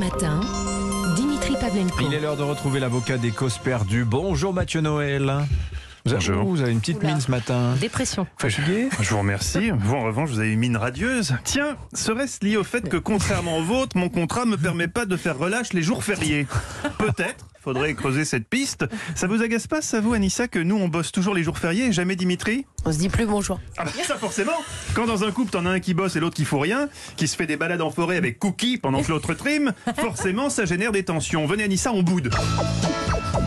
matin, Dimitri Pavlenko. Il est l'heure de retrouver l'avocat des causes perdues. Bonjour Mathieu Noël. Vous avez, Bonjour. vous avez une petite Oula. mine ce matin. Dépression. Fatigué? Je vous remercie. Vous, en revanche, vous avez une mine radieuse. Tiens, serait-ce lié au fait que, contrairement au vôtre, mon contrat me permet pas de faire relâche les jours fériés? Peut-être. Faudrait creuser cette piste. Ça vous agace pas, ça vous, Anissa, que nous, on bosse toujours les jours fériés et jamais Dimitri On se dit plus bonjour. ah bah, ça forcément Quand dans un couple t'en as un qui bosse et l'autre qui fout rien, qui se fait des balades en forêt avec Cookie pendant que l'autre trime, forcément ça génère des tensions. Venez Anissa, on boude.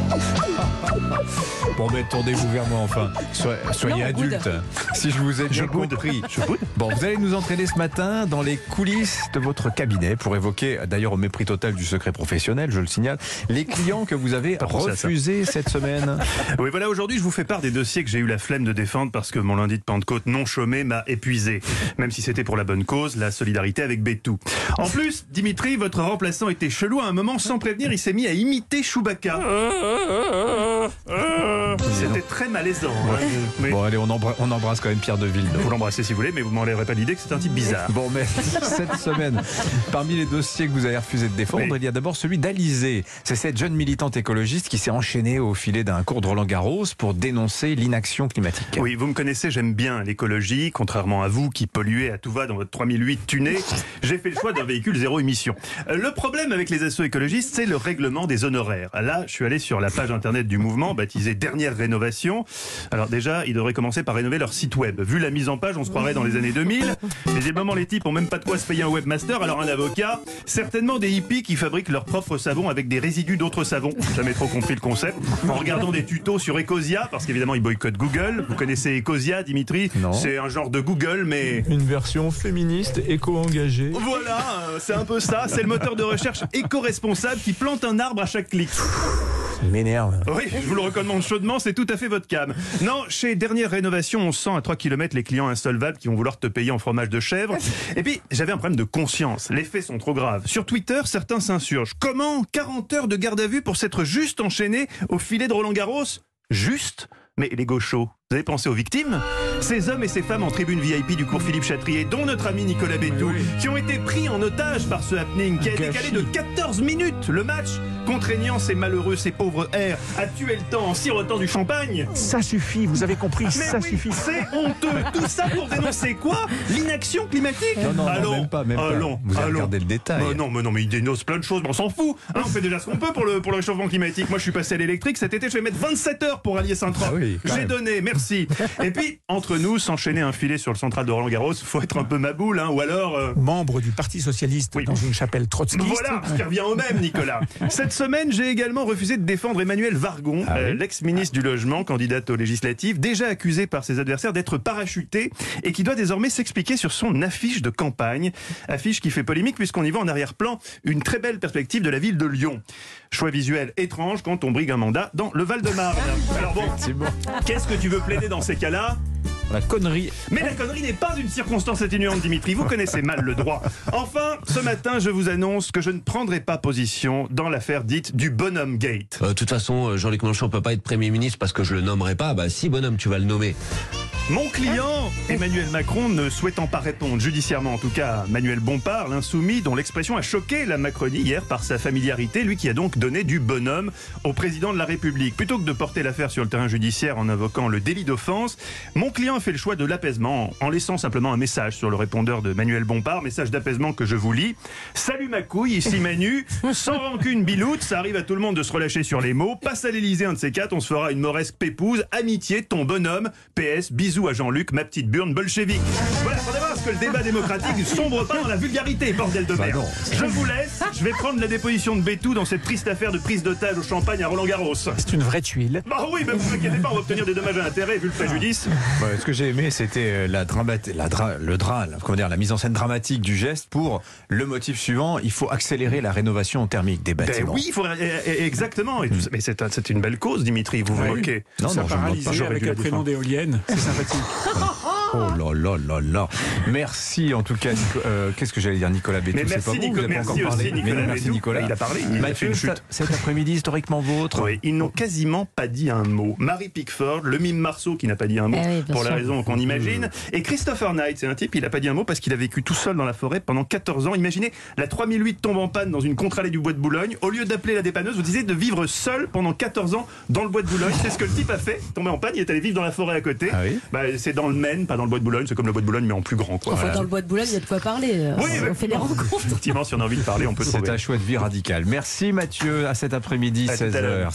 Bon, mais tournez-vous vers moi enfin. Soyez, soyez Non, on boude. adulte. Si je vous ai bien boude. compris. Je boude Bon, vous allez nous entraîner ce matin dans les coulisses de votre cabinet pour évoquer, d'ailleurs au mépris total du secret professionnel, je le signale, les clients que vous avez refusés cette semaine. Oui, voilà, aujourd'hui, je vous fais part des dossiers que j'ai eu la flemme de défendre parce que mon lundi de Pentecôte non chômé m'a épuisé. Même si c'était pour la bonne cause, la solidarité avec Bétou. En plus, Dimitri, votre remplaçant était chelou à un moment, sans prévenir, il s'est mis à imiter Chewbacca. C'était très malaisant. hein. Bon, allez, on, embra- on embrasse quand même Pierre de Ville. vous l'embrassez si vous voulez, mais vous m'enlèverez pas l'idée que c'est un type bizarre. Bon, mais cette semaine, parmi les dossiers que vous avez refusé de défendre, Oui. il y a d'abord celui d'Alizé. C'est cette jeune militante écologiste qui s'est enchaînée au filet d'un cours de Roland Garros pour dénoncer l'inaction climatique. Oui, vous me connaissez, j'aime bien l'écologie, contrairement à vous qui polluez à tout va dans votre 3008 tuné. J'ai fait le choix d'un véhicule zéro émission. Euh, Le problème avec les assos écologistes, c'est le règlement des honoraires. Là, je suis allé sur la page internet du mouvement, baptisée Dernière Rénovation. Alors déjà, ils devraient commencer par rénover leur site web. Vu la mise en page, on se croirait dans les années 2000. Visiblement, les types ont même pas de quoi se payer un webmaster, alors un avocat. Certainement des hippies qui fabriquent leur propre savon avec des résidus d'autres savons. Jamais trop compris le concept. En regardant des tutos sur Ecosia, parce qu'évidemment, ils boycottent Google. Vous connaissez Ecosia, Dimitri? Non. C'est un genre de Google, mais... Une version féministe, éco-engagée. Voilà, c'est un peu ça. C'est le moteur de recherche éco-responsable qui plante un arbre à chaque clic. Il m'énerve. Oui, je vous le recommande chaudement, c'est tout à fait votre cam. Non, chez Dernière Rénovation, on sent à 3 km les clients insolvables qui vont vouloir te payer en fromage de chèvre. Et puis, j'avais un problème de conscience. Les faits sont trop graves. Sur Twitter, certains s'insurgent. Comment 40 heures de garde à vue pour s'être juste enchaîné au filet de Roland Garros? Juste? Mais les gauchos, vous avez pensé aux victimes? Ces hommes et ces femmes en tribune VIP du cours Philippe Chatrier, dont notre ami Nicolas Bétou, qui ont été pris en otage par ce happening qui a décalé de 14 minutes le match, contraignant ces malheureux, ces pauvres airs à tuer le temps en sirotant du champagne. Ça suffit, vous avez compris, Mais ça oui, suffit. c'est honteux. Tout ça pour dénoncer quoi? L'inaction climatique? Non, non, non, Allons, même pas, même pas. allons, Vous avez allons. regardé le détail. Bah non, mais non, mais il dénonce plein de choses, mais on s'en fout. Hein, on fait déjà ce qu'on peut pour le, pour le réchauffement climatique. Moi, je suis passé à l'électrique. Cet été, je vais mettre 27 heures pour allier Saint-Trope. Ah oui, J'ai donné, merci. Et puis, entre nous, s'enchaîner un filet sur le central de Roland Garros, faut être un peu maboule, hein, ou alors. euh, Membre du Parti Socialiste Oui. dans une chapelle trotskiste. voilà, ce qui revient au même, Nicolas. Cette semaine, j'ai également refusé de défendre Emmanuel Vargon, Ah oui euh, l'ex-ministre du Logement, candidate aux législatives, déjà accusé par ses adversaires d'être parachuté et qui doit désormais s'expliquer sur son affiche de campagne. Affiche qui fait polémique puisqu'on y voit en arrière-plan une très belle perspective de la ville de Lyon. Choix visuel étrange quand on brigue un mandat dans le Val-de-Marne. Alors bon. qu'est-ce que tu veux plaider dans ces cas-là? La connerie. mais la connerie n'est pas une circonstance atténuante, Dimitri. Vous connaissez mal le droit. Enfin, ce matin, je vous annonce que je ne prendrai pas position dans l'affaire dite du Bonhomme Gate. Euh, De toute façon, euh, Jean-Luc Mélenchon peut pas être Premier ministre parce que je le nommerai pas. Bah si, bonhomme, tu vas le nommer. Mon client, Emmanuel Macron, ne souhaitant pas répondre judiciairement, en tout cas Manuel Bompard, l'insoumis, dont l'expression a choqué la Macronie hier par sa familiarité, lui qui a donc donné du bonhomme au président de la République. Plutôt que de porter l'affaire sur le terrain judiciaire en invoquant le délit d'offense, mon client a fait le choix de l'apaisement en laissant simplement un message sur le répondeur de Manuel Bompard, message d'apaisement que je vous lis. Salut ma couille, ici Manu, sans rancune biloute, ça arrive à tout le monde de se relâcher sur les mots. Passe à l'Elysée, un de ces quatre, on se fera une moresque pépouse. Amitié, ton bonhomme. PS, bisous à Jean-Luc, ma petite burne bolchevique. Voilà, faudrait voir que le débat démocratique ne sombre pas dans la vulgarité, bordel de Bah merde. Je vous laisse, je vais prendre la déposition de Bétou dans cette triste affaire de prise d'otage au champagne à Roland Garros. C'est une vraie tuile. Bah oui, mais vous inquiétez pas, on va obtenir des dommages à intérêt vu le préjudice. Ce que j'ai aimé, c'était euh, la la dra- le comment dire, la mise en scène dramatique du geste pour le motif suivant. Il faut accélérer la rénovation thermique des Ben bâtiments. oui, il faudrait, eh, eh, exactement. Et tout ça- Mais c'est un- c'est une belle cause, Dimitri, vous vous moquez. Non, ça non, paralysé avec un prénom d'éolienne. C'est 很好 Oh là là là là. Merci en tout cas. Euh, Qu'est-ce que j'allais dire, Nicolas Bétou Mais merci, pas vous, Nico- vous avez pas merci aussi, Nicolas Mais merci Bétou. Nicolas. Il a parlé, il a fait Mathieu, une chute. cet- après-midi historiquement vôtre. Oui, ils n'ont quasiment pas dit un mot. Marie Pickford, le mime Marceau qui n'a pas dit un mot, Eh oui, pour la raison qu'on imagine. Et Christopher Knight, c'est un type, il n'a pas dit un mot parce qu'il a vécu tout seul dans la forêt pendant 14 ans. Imaginez, la 3008 tombe en panne dans une contre-allée du bois de Boulogne. Au lieu d'appeler la dépanneuse, vous disiez de vivre seul pendant 14 ans dans le bois de Boulogne. C'est ce que le type a fait. Tombé en panne, il est allé vivre dans la forêt à côté. Ah oui Bah, c'est dans le Maine, pas dans le bois de Boulogne. C'est comme le bois de Boulogne, mais en plus grand. Quoi. Enfin, Voilà. dans le bois de Boulogne, il y a de quoi parler. euh, Oui, on mais- fait les rencontres. Effectivement, si on a envie de parler, on peut C'est un chouette vie radicale. Merci Mathieu, à cet après-midi, À tout à l'heure. 16h.